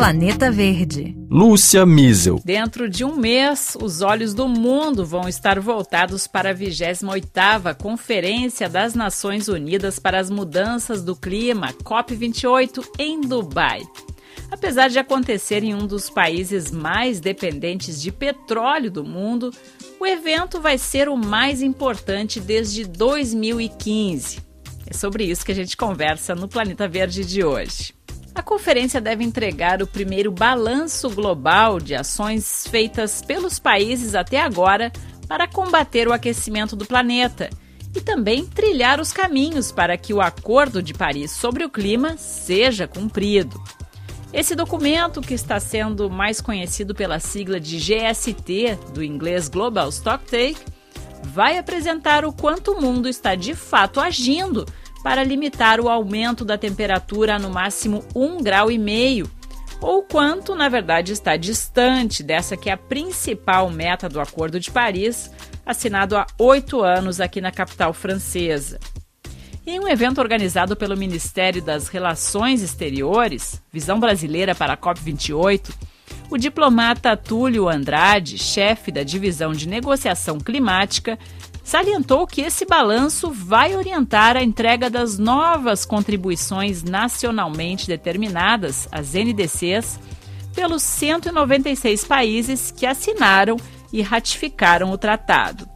Planeta Verde. Lúcia Miesel. Dentro de um mês, os olhos do mundo vão estar voltados para a 28ª Conferência das Nações Unidas para as Mudanças do Clima, COP28, em Dubai. Apesar de acontecer em um dos países mais dependentes de petróleo do mundo, o evento vai ser o mais importante desde 2015. É sobre isso que a gente conversa no Planeta Verde de hoje. A conferência deve entregar o primeiro balanço global de ações feitas pelos países até agora para combater o aquecimento do planeta e também trilhar os caminhos para que o Acordo de Paris sobre o Clima seja cumprido. Esse documento, que está sendo mais conhecido pela sigla de GST, do inglês Global Stocktake, vai apresentar o quanto o mundo está de fato agindo para limitar o aumento da temperatura a no máximo 1,5 grau, e meio, ou quanto, na verdade, está distante dessa que é a principal meta do Acordo de Paris, assinado há oito anos aqui na capital francesa. Em um evento organizado pelo Ministério das Relações Exteriores, Visão Brasileira para a COP28, o diplomata Túlio Andrade, chefe da divisão de negociação climática, salientou que esse balanço vai orientar a entrega das novas contribuições nacionalmente determinadas, as NDCs, pelos 196 países que assinaram e ratificaram o tratado.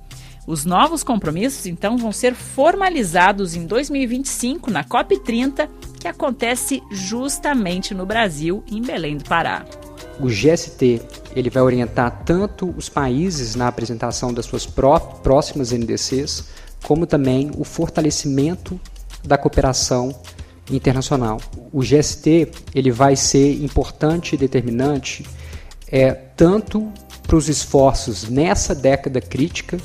Os novos compromissos, então, vão ser formalizados em 2025 na COP30, que acontece justamente no Brasil, em Belém do Pará. O GST ele vai orientar tanto os países na apresentação das suas pró próximas NDCs, como também o fortalecimento da cooperação internacional. O GST ele vai ser importante e determinante é, tanto para os esforços nessa década crítica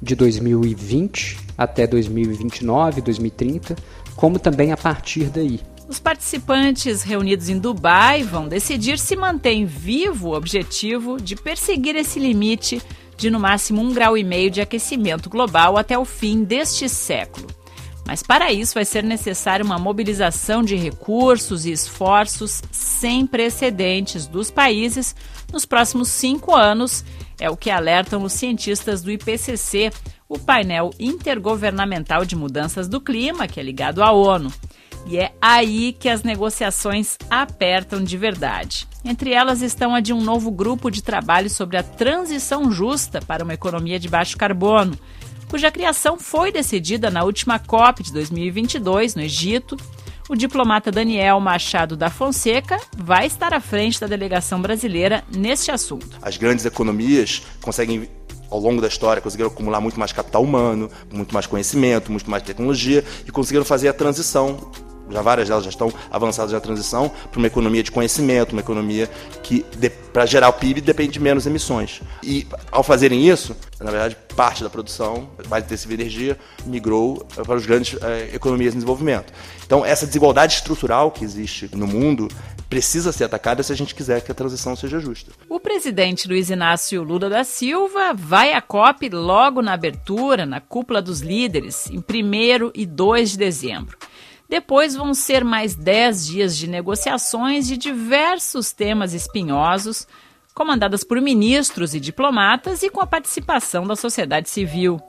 de 2020 até 2029, 2030, como também a partir daí. Os participantes reunidos em Dubai vão decidir se mantém vivo o objetivo de perseguir esse limite de no máximo um grau e meio de aquecimento global até o fim deste século. Mas para isso vai ser necessária uma mobilização de recursos e esforços sem precedentes dos países nos próximos cinco anos, é o que alertam os cientistas do IPCC, o painel intergovernamental de mudanças do clima, que é ligado à ONU. E é aí que as negociações apertam de verdade. Entre elas estão a de um novo grupo de trabalho sobre a transição justa para uma economia de baixo carbono, cuja criação foi decidida na última COP de 2022 no Egito. O diplomata Daniel Machado da Fonseca vai estar à frente da delegação brasileira neste assunto. As grandes economias conseguem ao longo da história, conseguiram acumular muito mais capital humano, muito mais conhecimento, muito mais tecnologia e conseguiram fazer a transição já várias delas já estão avançadas na transição para uma economia de conhecimento, uma economia que, para gerar o PIB, depende de menos emissões. E, ao fazerem isso, na verdade, parte da produção mais intensiva de energia migrou para as grandes eh, economias em desenvolvimento. Então, essa desigualdade estrutural que existe no mundo precisa ser atacada se a gente quiser que a transição seja justa. O presidente Luiz Inácio Lula da Silva vai à COP logo na abertura, na cúpula dos líderes, em 1 e 2 de dezembro. Depois vão ser mais 10 dias de negociações de diversos temas espinhosos, comandadas por ministros e diplomatas e com a participação da sociedade civil.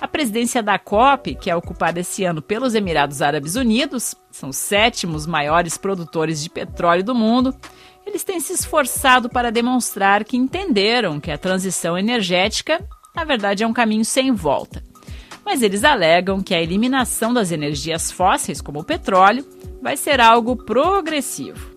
A presidência da COP, que é ocupada esse ano pelos Emirados Árabes Unidos, são os sétimos maiores produtores de petróleo do mundo, eles têm se esforçado para demonstrar que entenderam que a transição energética, na verdade, é um caminho sem volta mas eles alegam que a eliminação das energias fósseis, como o petróleo, vai ser algo progressivo.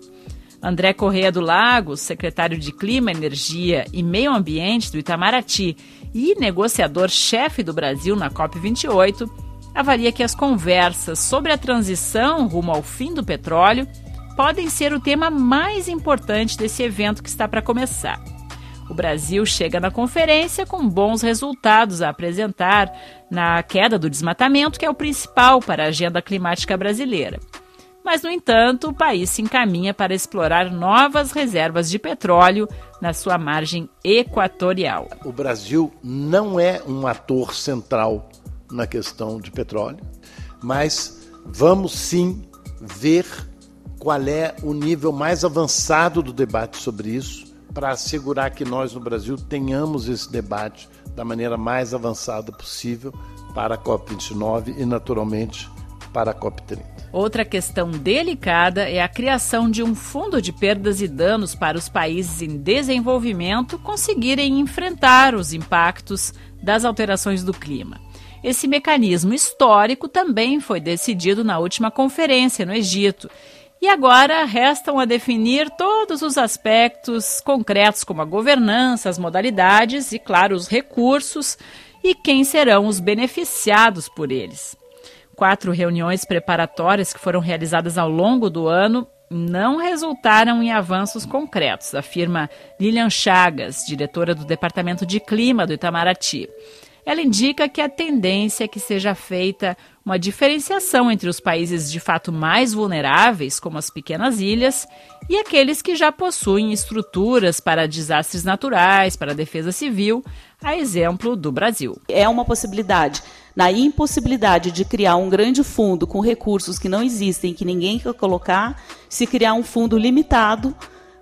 André Correia do Lago, secretário de Clima, Energia e Meio Ambiente do Itamaraty e negociador-chefe do Brasil na COP28, avalia que as conversas sobre a transição rumo ao fim do petróleo podem ser o tema mais importante desse evento que está para começar. O Brasil chega na conferência com bons resultados a apresentar na queda do desmatamento, que é o principal para a agenda climática brasileira. Mas, no entanto, o país se encaminha para explorar novas reservas de petróleo na sua margem equatorial. O Brasil não é um ator central na questão de petróleo, mas vamos sim ver qual é o nível mais avançado do debate sobre isso, para assegurar que nós no Brasil tenhamos esse debate da maneira mais avançada possível para a COP29 e, naturalmente, para a COP30. Outra questão delicada é a criação de um fundo de perdas e danos para os países em desenvolvimento conseguirem enfrentar os impactos das alterações do clima. Esse mecanismo histórico também foi decidido na última conferência no Egito. E agora restam a definir todos os aspectos concretos, como a governança, as modalidades e, claro, os recursos e quem serão os beneficiados por eles. Quatro reuniões preparatórias que foram realizadas ao longo do ano não resultaram em avanços concretos, afirma Lilian Chagas, diretora do Departamento de Clima do Itamaraty. Ela indica que a tendência é que seja feita uma diferenciação entre os países de fato mais vulneráveis, como as pequenas ilhas, e aqueles que já possuem estruturas para desastres naturais, para defesa civil, a exemplo do Brasil. É uma possibilidade. Na impossibilidade de criar um grande fundo com recursos que não existem, que ninguém quer colocar, se criar um fundo limitado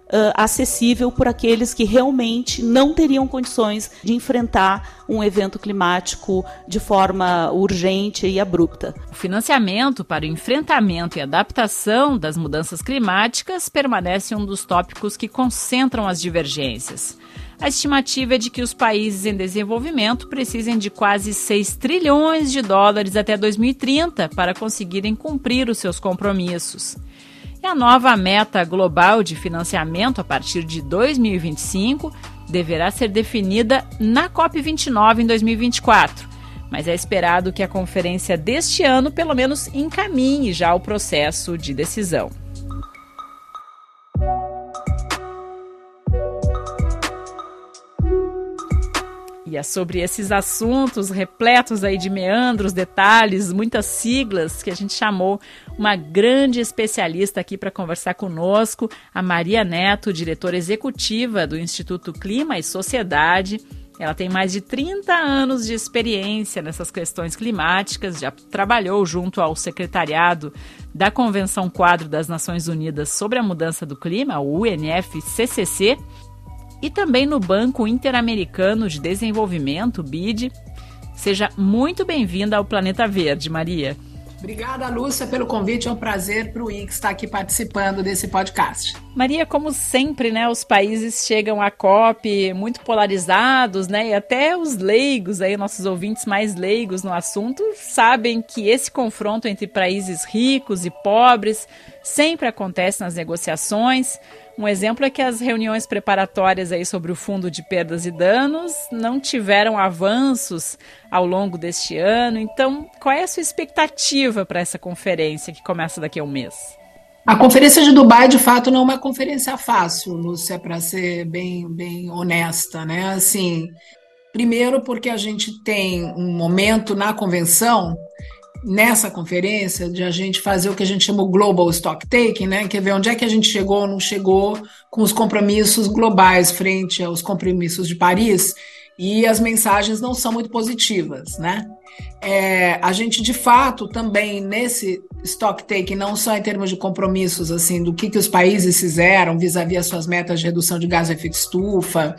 uh, acessível por aqueles que realmente não teriam condições de enfrentar um evento climático de forma urgente e abrupta. O financiamento para o enfrentamento e adaptação das mudanças climáticas permanece um dos tópicos que concentram as divergências. A estimativa é de que os países em desenvolvimento precisem de quase 6 trilhões de dólares até 2030 para conseguirem cumprir os seus compromissos. E a nova meta global de financiamento a partir de 2025 deverá ser definida na COP29 em 2024. Mas é esperado que a conferência deste ano, pelo menos, encaminhe já o processo de decisão. E é sobre esses assuntos repletos aí de meandros, detalhes, muitas siglas que a gente chamou uma grande especialista aqui para conversar conosco, a Maria Neto, diretora executiva do Instituto Clima e Sociedade. Ela tem mais de 30 anos de experiência nessas questões climáticas, já trabalhou junto ao secretariado da Convenção Quadro das Nações Unidas sobre a Mudança do Clima, o UNFCCC, e também no Banco Interamericano de Desenvolvimento, BID. Seja muito bem-vinda ao Planeta Verde, Maria. Obrigada, Lúcia, pelo convite. É um prazer para o IX estar aqui participando desse podcast. Maria, como sempre, né, os países chegam à COP muito polarizados, né, e até os leigos, aí, nossos ouvintes mais leigos no assunto, sabem que esse confronto entre países ricos e pobres sempre acontece nas negociações. Um exemplo é que as reuniões preparatórias aí sobre o fundo de perdas e danos não tiveram avanços ao longo deste ano. Então, qual é a sua expectativa para essa conferência que começa daqui a um mês? A conferência de Dubai, de fato, não é uma conferência fácil, Lúcia, para ser bem, bem honesta, né? Assim, primeiro porque a gente tem um momento na convenção nessa conferência de a gente fazer o que a gente chama o global stock taking, né? Quer ver onde é que a gente chegou ou não chegou com os compromissos globais frente aos compromissos de Paris e as mensagens não são muito positivas, né? É, a gente de fato também nesse stock taking não só em termos de compromissos assim do que, que os países fizeram vis-à-vis -vis as suas metas de redução de gás de efeito estufa,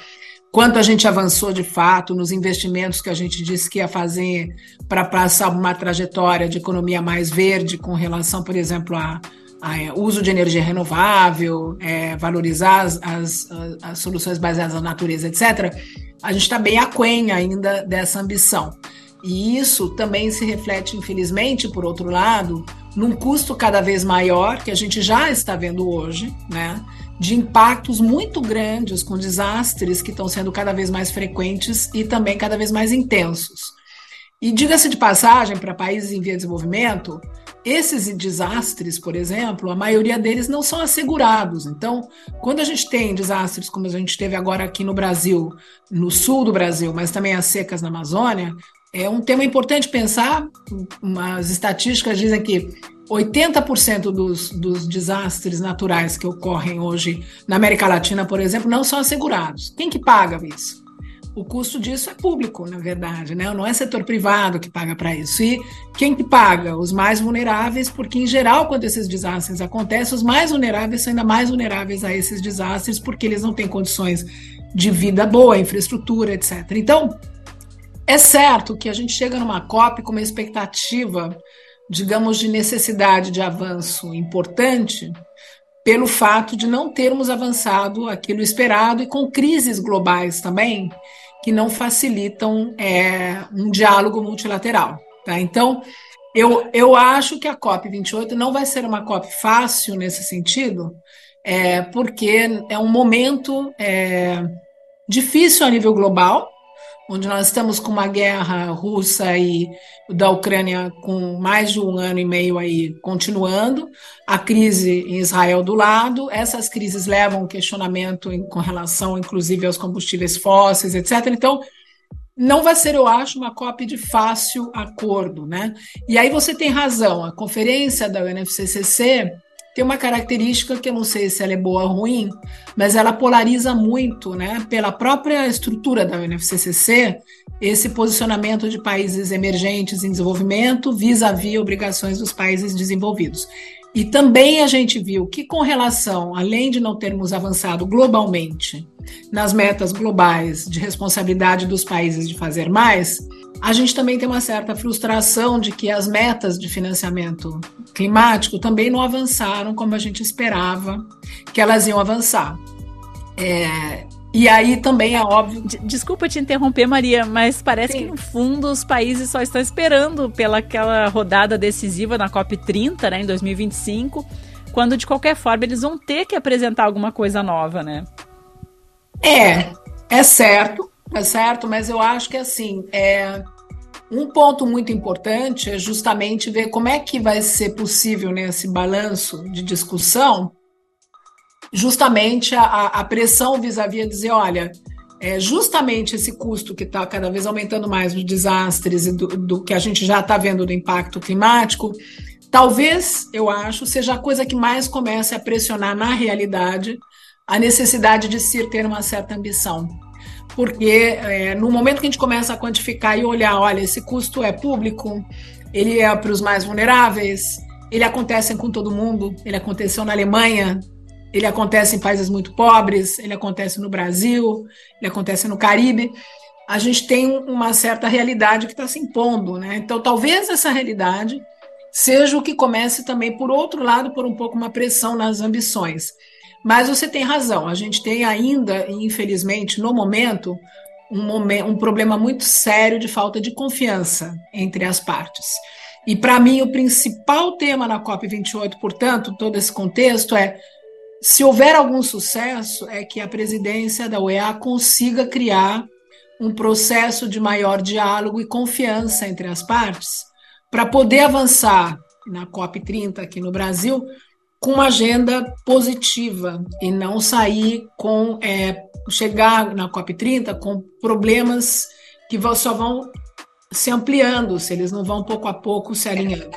quanto a gente avançou de fato nos investimentos que a gente disse que ia fazer para passar uma trajetória de economia mais verde com relação, por exemplo, a, a é, uso de energia renovável, é, valorizar as, as, as, soluções baseadas na natureza, etc., a gente está bem aquém ainda dessa ambição. E isso também se reflete, infelizmente, por outro lado, num custo cada vez maior, que a gente já está vendo hoje, né? De impactos muito grandes com desastres que estão sendo cada vez mais frequentes e também cada vez mais intensos. E diga-se de passagem, para países em via de desenvolvimento, esses desastres, por exemplo, a maioria deles não são assegurados. Então, quando a gente tem desastres como a gente teve agora aqui no Brasil, no sul do Brasil, mas também as secas na Amazônia, é um tema importante pensar. As estatísticas dizem que 80% dos, dos desastres naturais que ocorrem hoje na América Latina, por exemplo, não são assegurados. Quem que paga isso? o custo disso é público, na verdade, né? Não é setor privado que paga para isso. E quem que paga? Os mais vulneráveis, porque em geral, quando esses desastres acontecem, os mais vulneráveis são ainda mais vulneráveis a esses desastres, porque eles não têm condições de vida boa, infraestrutura, etc. Então, é certo que a gente chega numa COP com uma expectativa, digamos, de necessidade de avanço importante, pelo fato de não termos avançado aquilo esperado e com crises globais também, que não facilitam é, um diálogo multilateral. Tá? Então, eu, eu acho que a COP28 não vai ser uma COP fácil nesse sentido, é, porque é um momento é, difícil a nível global, onde nós estamos com uma guerra russa e da Ucrânia com mais de um ano e meio aí continuando, a crise em Israel do lado, essas crises levam questionamento em, com relação, inclusive, aos combustíveis fósseis, etc. Então, não vai ser, eu acho, uma cópia de fácil acordo, né? E aí você tem razão, a conferência da UNFCCC tem uma característica que eu não sei se ela é boa ou ruim, mas ela polariza muito, né, pela própria estrutura da UNFCCC, esse posicionamento de países emergentes em desenvolvimento vis-à-vis -vis obrigações dos países desenvolvidos. E também a gente viu que, com relação, além de não termos avançado globalmente nas metas globais de responsabilidade dos países de fazer mais, a gente também tem uma certa frustração de que as metas de financiamento climático também não avançaram como a gente esperava que elas iam avançar. É, e aí também é óbvio. Desculpa te interromper, Maria, mas parece Sim. que no fundo os países só estão esperando pelaquela rodada decisiva na COP30, né, em 2025, quando de qualquer forma eles vão ter que apresentar alguma coisa nova, né? É, é certo, é certo, mas eu acho que assim, é, um ponto muito importante é justamente ver como é que vai ser possível nesse balanço de discussão, justamente a, a pressão vis-à-vis -vis dizer, olha, é justamente esse custo que está cada vez aumentando mais dos desastres e do, do que a gente já está vendo do impacto climático, talvez, eu acho, seja a coisa que mais comece a pressionar na realidade a necessidade de se ter uma certa ambição. Porque é, no momento que a gente começa a quantificar e olhar, olha, esse custo é público, ele é para os mais vulneráveis, ele acontece com todo mundo, ele aconteceu na Alemanha, ele acontece em países muito pobres, ele acontece no Brasil, ele acontece no Caribe. A gente tem uma certa realidade que está se impondo, né? Então, talvez essa realidade seja o que comece também, por outro lado, por um pouco uma pressão nas ambições. Mas você tem razão, a gente tem ainda, infelizmente, no momento, um, um problema muito sério de falta de confiança entre as partes. E para mim, o principal tema na COP28, portanto, todo esse contexto é se houver algum sucesso, é que a presidência da UEA consiga criar um processo de maior diálogo e confiança entre as partes, para poder avançar na COP30 aqui no Brasil com uma agenda positiva e não sair com é, chegar na COP30 com problemas que só vão se ampliando, se eles não vão pouco a pouco se alinhando.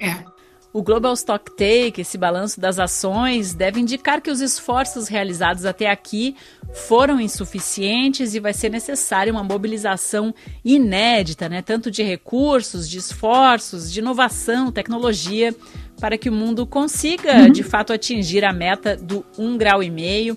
É. O Global Stock Take, esse balanço das ações, deve indicar que os esforços realizados até aqui foram insuficientes e vai ser necessária uma mobilização inédita, né? tanto de recursos, de esforços, de inovação, tecnologia, para que o mundo consiga, uhum. de fato, atingir a meta do um grau e meio.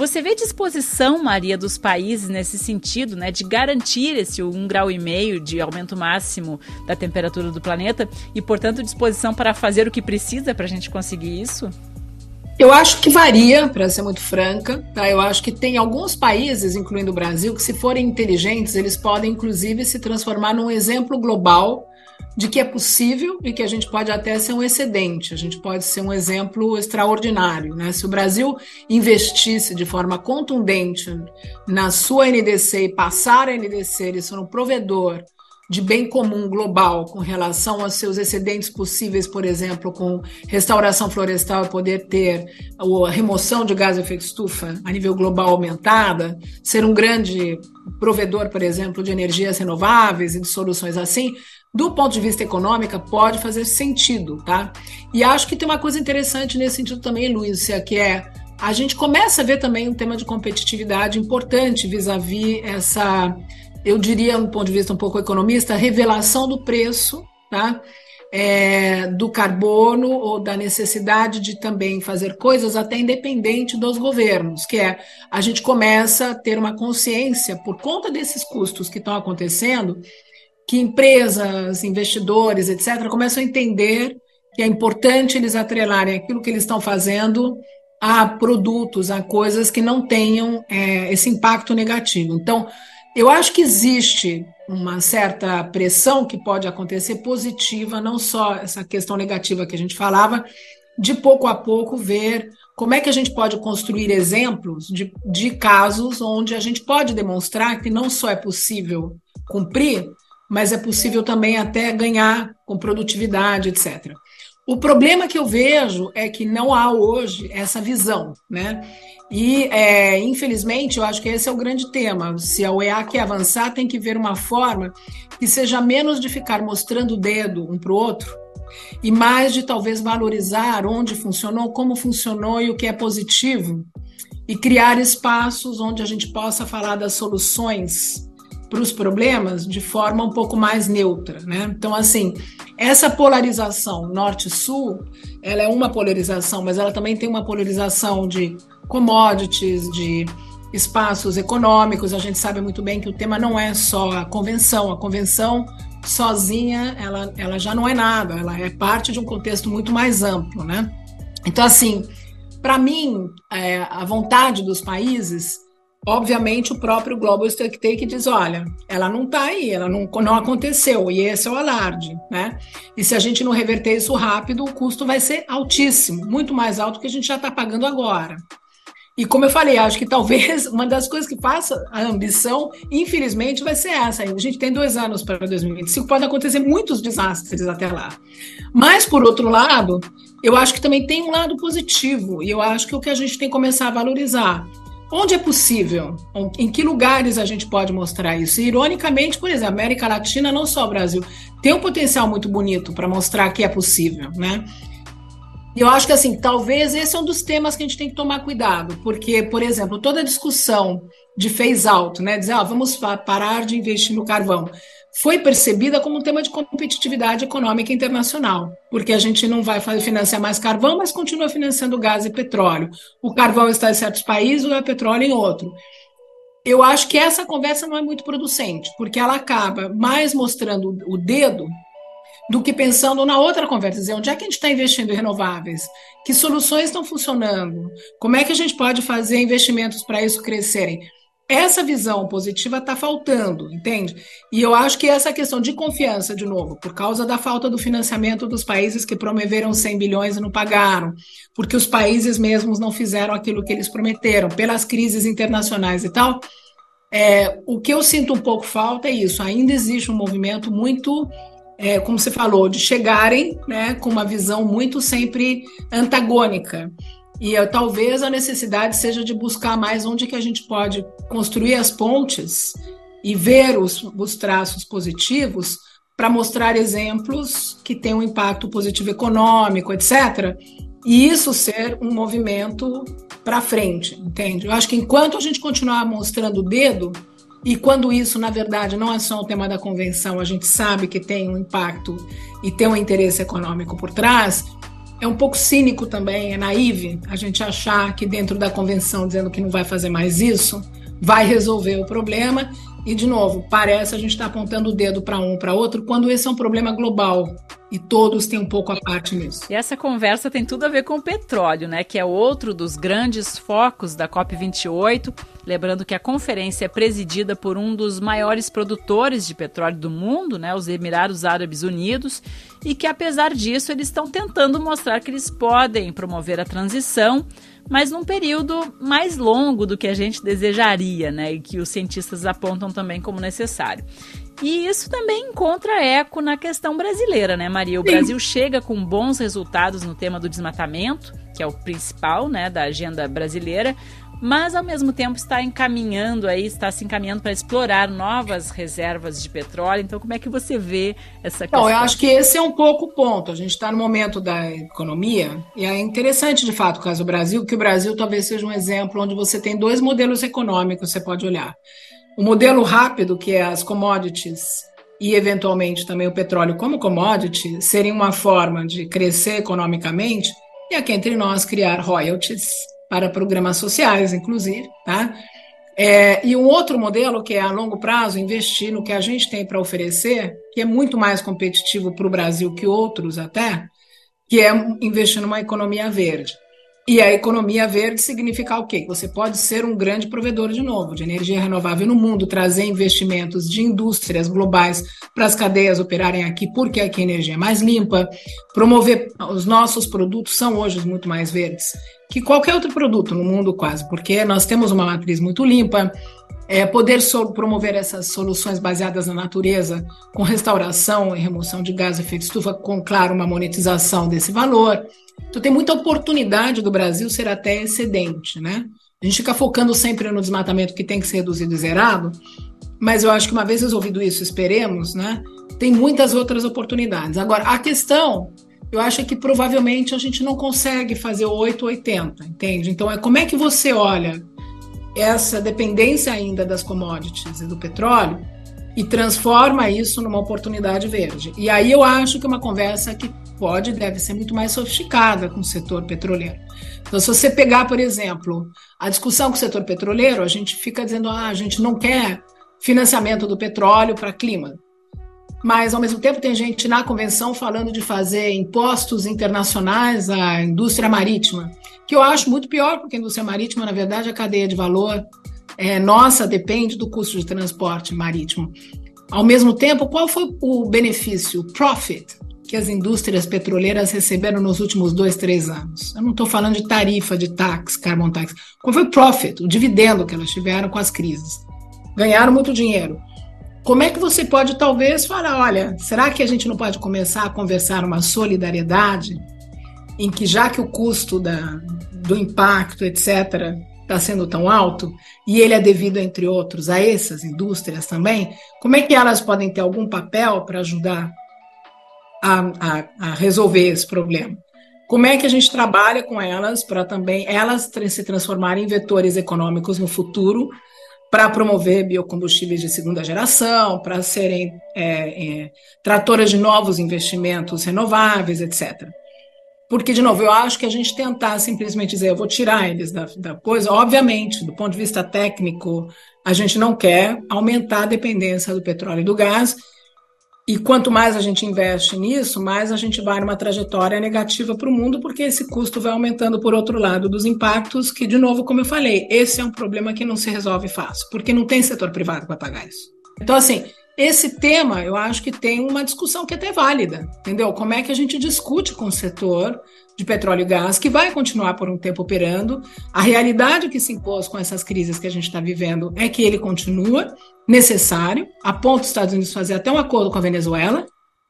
Você vê disposição, Maria, dos países nesse sentido, né, de garantir esse um grau e meio de aumento máximo da temperatura do planeta e, portanto, disposição para fazer o que precisa para a gente conseguir isso? Eu acho que varia, para ser muito franca. Tá? Eu acho que tem alguns países, incluindo o Brasil, que, se forem inteligentes, eles podem, inclusive, se transformar num exemplo global de que é possível e que a gente pode até ser um excedente, a gente pode ser um exemplo extraordinário. Né? Se o Brasil investisse de forma contundente na sua NDC e passar a NDC, eles for um provedor de bem comum global com relação aos seus excedentes possíveis, por exemplo, com restauração florestal e poder ter a remoção de gás de efeito estufa a nível global aumentada, ser um grande provedor, por exemplo, de energias renováveis e de soluções assim, do ponto de vista econômico, pode fazer sentido, tá? E acho que tem uma coisa interessante nesse sentido também, Luísa, que é a gente começa a ver também um tema de competitividade importante vis-à-vis -vis essa, eu diria, um ponto de vista um pouco economista, revelação do preço, tá? É, do carbono ou da necessidade de também fazer coisas até independente dos governos, que é a gente começa a ter uma consciência por conta desses custos que estão acontecendo, que empresas, investidores, etc., começam a entender que é importante eles atrelarem aquilo que eles estão fazendo a produtos, a coisas que não tenham é, esse impacto negativo. Então, eu acho que existe uma certa pressão que pode acontecer positiva, não só essa questão negativa que a gente falava, de pouco a pouco ver como é que a gente pode construir exemplos de, de casos onde a gente pode demonstrar que não só é possível cumprir, mas é possível também até ganhar com produtividade, etc. O problema que eu vejo é que não há hoje essa visão, né? E, é, infelizmente, eu acho que esse é o grande tema. Se a UEA quer avançar, tem que ver uma forma que seja menos de ficar mostrando o dedo um para o outro e mais de talvez valorizar onde funcionou, como funcionou e o que é positivo e criar espaços onde a gente possa falar das soluções para os problemas de forma um pouco mais neutra, né? Então, assim, essa polarização norte-sul, ela é uma polarização, mas ela também tem uma polarização de commodities, de espaços econômicos. A gente sabe muito bem que o tema não é só a convenção. A convenção sozinha, ela, ela já não é nada. Ela é parte de um contexto muito mais amplo, né? Então, assim, para mim, é, a vontade dos países Obviamente, o próprio Global Stocktake diz: olha, ela não está aí, ela não, não aconteceu, e esse é o alarde, né? E se a gente não reverter isso rápido, o custo vai ser altíssimo, muito mais alto que a gente já está pagando agora. E como eu falei, acho que talvez uma das coisas que faça a ambição, infelizmente, vai ser essa. A gente tem dois anos para 2025, pode acontecer muitos desastres até lá. Mas, por outro lado, eu acho que também tem um lado positivo, e eu acho que o que a gente tem que começar a valorizar Onde é possível? Em que lugares a gente pode mostrar isso? E, ironicamente, por exemplo, América Latina, não só o Brasil, tem um potencial muito bonito para mostrar que é possível, né? E eu acho que, assim, talvez esse é um dos temas que a gente tem que tomar cuidado, porque, por exemplo, toda a discussão de phase out, né, dizer, ah, vamos parar de investir no carvão, foi percebida como um tema de competitividade econômica internacional, porque a gente não vai financiar mais carvão, mas continua financiando gás e petróleo. O carvão está em certos países, o petróleo em outro. Eu acho que essa conversa não é muito producente, porque ela acaba mais mostrando o dedo do que pensando na outra conversa, dizer onde é que a gente está investindo em renováveis, que soluções estão funcionando, como é que a gente pode fazer investimentos para isso crescerem. Essa visão positiva está faltando, entende? E eu acho que essa questão de confiança, de novo, por causa da falta do financiamento dos países que promoveram 100 bilhões e não pagaram, porque os países mesmos não fizeram aquilo que eles prometeram, pelas crises internacionais e tal, é, o que eu sinto um pouco falta é isso. Ainda existe um movimento muito, é, como você falou, de chegarem né, com uma visão muito sempre antagônica. E eu, talvez a necessidade seja de buscar mais onde que a gente pode construir as pontes e ver os, os traços positivos para mostrar exemplos que têm um impacto positivo econômico, etc. E isso ser um movimento para frente, entende? Eu acho que enquanto a gente continuar mostrando o dedo, e quando isso, na verdade, não é só o tema da convenção, a gente sabe que tem um impacto e tem um interesse econômico por trás, é um pouco cínico também, é naive a gente achar que dentro da convenção dizendo que não vai fazer mais isso, vai resolver o problema. E, de novo, parece a gente estar tá apontando o dedo para um para outro, quando esse é um problema global e todos têm um pouco a parte nisso. E essa conversa tem tudo a ver com o petróleo, né? Que é outro dos grandes focos da COP28. Lembrando que a conferência é presidida por um dos maiores produtores de petróleo do mundo, né? Os Emirados Árabes Unidos, e que apesar disso eles estão tentando mostrar que eles podem promover a transição mas num período mais longo do que a gente desejaria, né? E que os cientistas apontam também como necessário. E isso também encontra eco na questão brasileira, né, Maria? O Sim. Brasil chega com bons resultados no tema do desmatamento, que é o principal, né, da agenda brasileira, mas ao mesmo tempo está encaminhando aí, está se encaminhando para explorar novas reservas de petróleo. Então, como é que você vê essa questão? Eu acho que esse é um pouco o ponto. A gente está no momento da economia, e é interessante, de fato, o caso do Brasil, que o Brasil talvez seja um exemplo onde você tem dois modelos econômicos, você pode olhar. O modelo rápido, que é as commodities e, eventualmente, também o petróleo como commodity, seria uma forma de crescer economicamente e aqui entre nós criar royalties para programas sociais, inclusive, tá? É, e um outro modelo que é a longo prazo, investir no que a gente tem para oferecer, que é muito mais competitivo para o Brasil que outros até, que é investir numa economia verde. E a economia verde significa o quê? Você pode ser um grande provedor de novo, de energia renovável no mundo, trazer investimentos de indústrias globais para as cadeias operarem aqui, porque aqui a energia é mais limpa, promover os nossos produtos são hoje muito mais verdes que qualquer outro produto no mundo quase, porque nós temos uma matriz muito limpa, é, poder so promover essas soluções baseadas na natureza, com restauração e remoção de gás efeito estufa, com, claro, uma monetização desse valor. Então, tem muita oportunidade do Brasil ser até excedente, né? A gente fica focando sempre no desmatamento que tem que ser reduzido e zerado, mas eu acho que uma vez resolvido isso, esperemos, né? Tem muitas outras oportunidades. Agora, a questão eu acho que provavelmente a gente não consegue fazer 880, entende? Então, é como é que você olha essa dependência ainda das commodities e do petróleo e transforma isso numa oportunidade verde. E aí eu acho que é uma conversa que pode deve ser muito mais sofisticada com o setor petroleiro. Então, se você pegar, por exemplo, a discussão com o setor petroleiro, a gente fica dizendo, ah, a gente não quer financiamento do petróleo para clima mas ao mesmo tempo tem gente na convenção falando de fazer impostos internacionais à indústria marítima, que eu acho muito pior, porque a indústria marítima, na verdade, a cadeia de valor é, nossa depende do custo de transporte marítimo. Ao mesmo tempo, qual foi o benefício, o profit, que as indústrias petroleiras receberam nos últimos dois, três anos? Eu não estou falando de tarifa, de tax, carbon tax. Qual foi o profit, o dividendo que elas tiveram com as crises? Ganharam muito dinheiro como é que você pode talvez falar, olha, será que a gente não pode começar a conversar uma solidariedade em que já que o custo da, do impacto, etc., está sendo tão alto, e ele é devido, entre outros, a essas indústrias também, como é que elas podem ter algum papel para ajudar a, a, a, resolver esse problema? Como é que a gente trabalha com elas para também elas se transformarem em vetores econômicos no futuro para promover biocombustíveis de segunda geração, para serem é, é, tratoras de novos investimentos renováveis, etc. Porque, de novo, eu acho que a gente tentar simplesmente dizer, eu vou tirar eles da, da coisa, obviamente, do ponto de vista técnico, a gente não quer aumentar a dependência do petróleo e do gás, e quanto mais a gente investe nisso, mais a gente vai numa trajetória negativa para o mundo, porque esse custo vai aumentando por outro lado dos impactos, que, de novo, como eu falei, esse é um problema que não se resolve fácil, porque não tem setor privado para pagar isso. Então, assim, esse tema eu acho que tem uma discussão que é até válida, entendeu? Como é que a gente discute com o setor de petróleo e gás, que vai continuar por um tempo operando. A realidade que se impôs com essas crises que a gente está vivendo é que ele continua necessário, a ponto dos Estados Unidos fazer até um acordo com a Venezuela.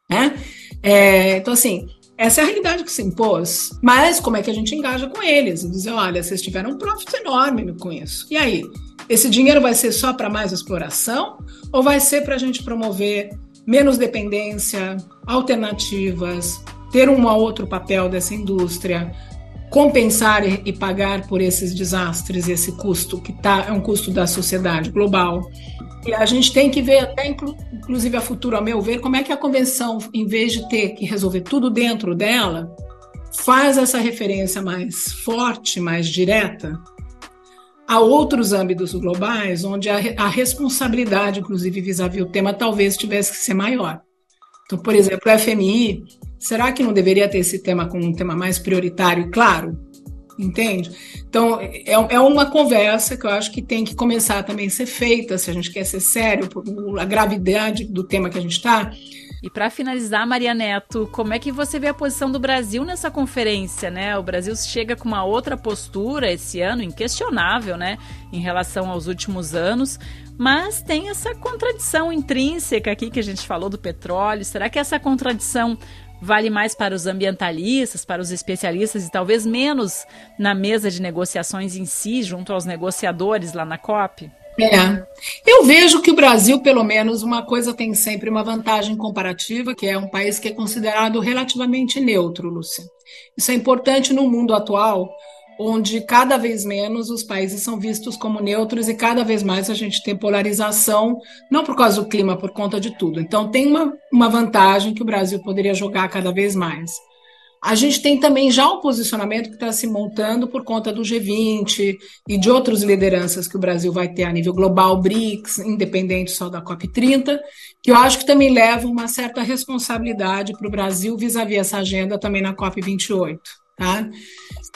Né? É, então, assim, essa é a realidade que se impôs. Mas como é que a gente engaja com eles? Dizer, olha, vocês tiveram um profit enorme com isso. E aí? Esse dinheiro vai ser só para mais exploração ou vai ser para a gente promover menos dependência, alternativas, ter um outro papel dessa indústria, compensar e pagar por esses desastres, esse custo que tá, é um custo da sociedade global. E a gente tem que ver até, inclusive a futuro, a meu ver, como é que a convenção, em vez de ter que resolver tudo dentro dela, faz essa referência mais forte, mais direta, a outros âmbitos globais, onde a, a responsabilidade, inclusive vis-à-vis -vis o tema, talvez tivesse que ser maior. Então, por exemplo, o FMI Será que não deveria ter esse tema como um tema mais prioritário e claro? Entende? Então, é, é uma conversa que eu acho que tem que começar também a ser feita, se a gente quer ser sério, a gravidade do tema que a gente está. E para finalizar, Maria Neto, como é que você vê a posição do Brasil nessa conferência, né? O Brasil chega com uma outra postura esse ano, inquestionável, né, em relação aos últimos anos, mas tem essa contradição intrínseca aqui que a gente falou do petróleo. Será que essa contradição vale mais para os ambientalistas, para os especialistas e talvez menos na mesa de negociações em si, junto aos negociadores lá na COP? É. Eu vejo que o Brasil, pelo menos, uma coisa tem sempre uma vantagem comparativa, que é um país que é considerado relativamente neutro, Lúcia. Isso é importante no mundo atual, onde cada vez menos os países são vistos como neutros e cada vez mais a gente tem polarização, não por causa do clima, por conta de tudo. Então, tem uma, uma vantagem que o Brasil poderia jogar cada vez mais. A gente tem também já um posicionamento que está se montando por conta do G20 e de outras lideranças que o Brasil vai ter a nível global, BRICS, independente só da COP30, que eu acho que também leva uma certa responsabilidade para o Brasil vis-à-vis essa agenda também na COP28. Tá?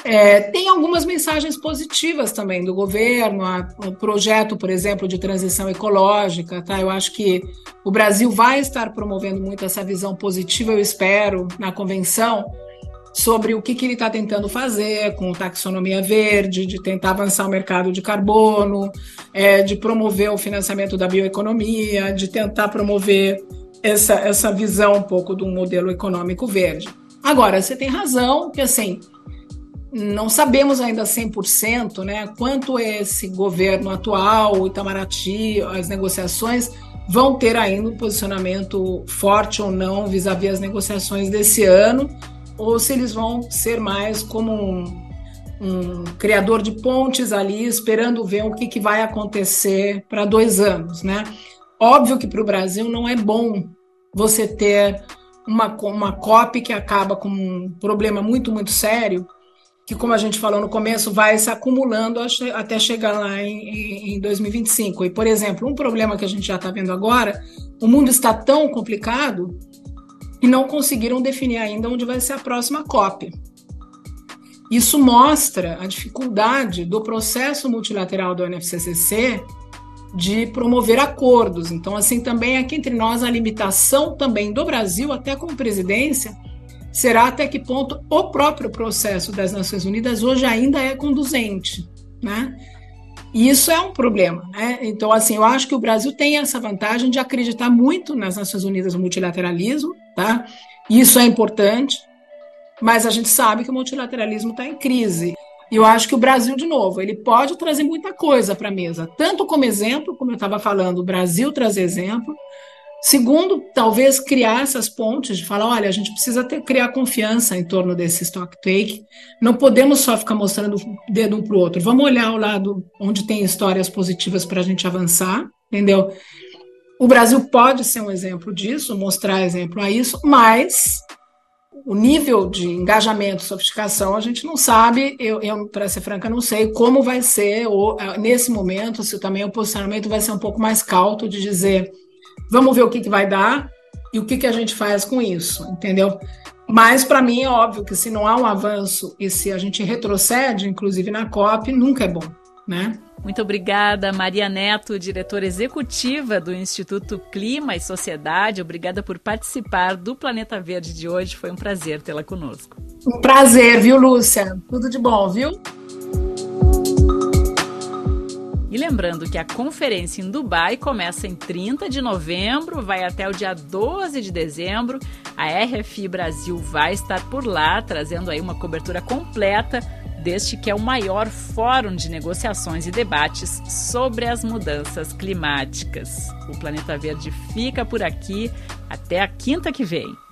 É, tem algumas mensagens positivas também do governo, o projeto, por exemplo, de transição ecológica. Tá? Eu acho que o Brasil vai estar promovendo muito essa visão positiva, eu espero, na convenção, sobre o que, que ele está tentando fazer com taxonomia verde, de tentar avançar o mercado de carbono, é, de promover o financiamento da bioeconomia, de tentar promover essa, essa visão um pouco do modelo econômico verde. Agora, você tem razão que, assim, não sabemos ainda 100% né, quanto esse governo atual, o Itamaraty, as negociações vão ter ainda um posicionamento forte ou não vis-à-vis -vis as negociações desse ano, ou se eles vão ser mais como um, um criador de pontes ali, esperando ver o que, que vai acontecer para dois anos, né? Óbvio que para o Brasil não é bom você ter uma, uma COP que acaba com um problema muito, muito sério, que, como a gente falou no começo, vai se acumulando até chegar lá em, em 2025. E, por exemplo, um problema que a gente já está vendo agora, o mundo está tão complicado e não conseguiram definir ainda onde vai ser a próxima COP. Isso mostra a dificuldade do processo multilateral do UNFCCC de promover acordos. Então, assim, também aqui entre nós, a limitação também do Brasil, até como presidência, será até que ponto o próprio processo das Nações Unidas hoje ainda é conduzente, né? E isso é um problema, né? Então, assim, eu acho que o Brasil tem essa vantagem de acreditar muito nas Nações Unidas no multilateralismo, tá? Isso é importante, mas a gente sabe que o multilateralismo está em crise. E eu acho que o Brasil, de novo, ele pode trazer muita coisa para a mesa, tanto como exemplo, como eu estava falando, o Brasil traz exemplo, Segundo, talvez criar essas pontes de falar, olha, a gente precisa ter, criar confiança em torno desse stock take. Não podemos só ficar mostrando o dedo um para o outro. Vamos olhar o lado onde tem histórias positivas para a gente avançar, entendeu? O Brasil pode ser um exemplo disso, mostrar exemplo a isso, mas o nível de engajamento, sofisticação, a gente não sabe. Eu, eu para ser franca, não sei como vai ser ou, nesse momento, se também o posicionamento vai ser um pouco mais cauto de dizer Vamos ver o que, que vai dar e o que, que a gente faz com isso, entendeu? Mas, para mim, é óbvio que se não há um avanço e se a gente retrocede, inclusive na COP, nunca é bom, né? Muito obrigada, Maria Neto, diretora executiva do Instituto Clima e Sociedade. Obrigada por participar do Planeta Verde de hoje. Foi um prazer tê-la conosco. Um prazer, viu, Lúcia? Tudo de bom, viu? E lembrando que a conferência em Dubai começa em 30 de novembro, vai até o dia 12 de dezembro. A RFI Brasil vai estar por lá, trazendo aí uma cobertura completa deste que é o maior fórum de negociações e debates sobre as mudanças climáticas. O Planeta Verde fica por aqui. Até a quinta que vem.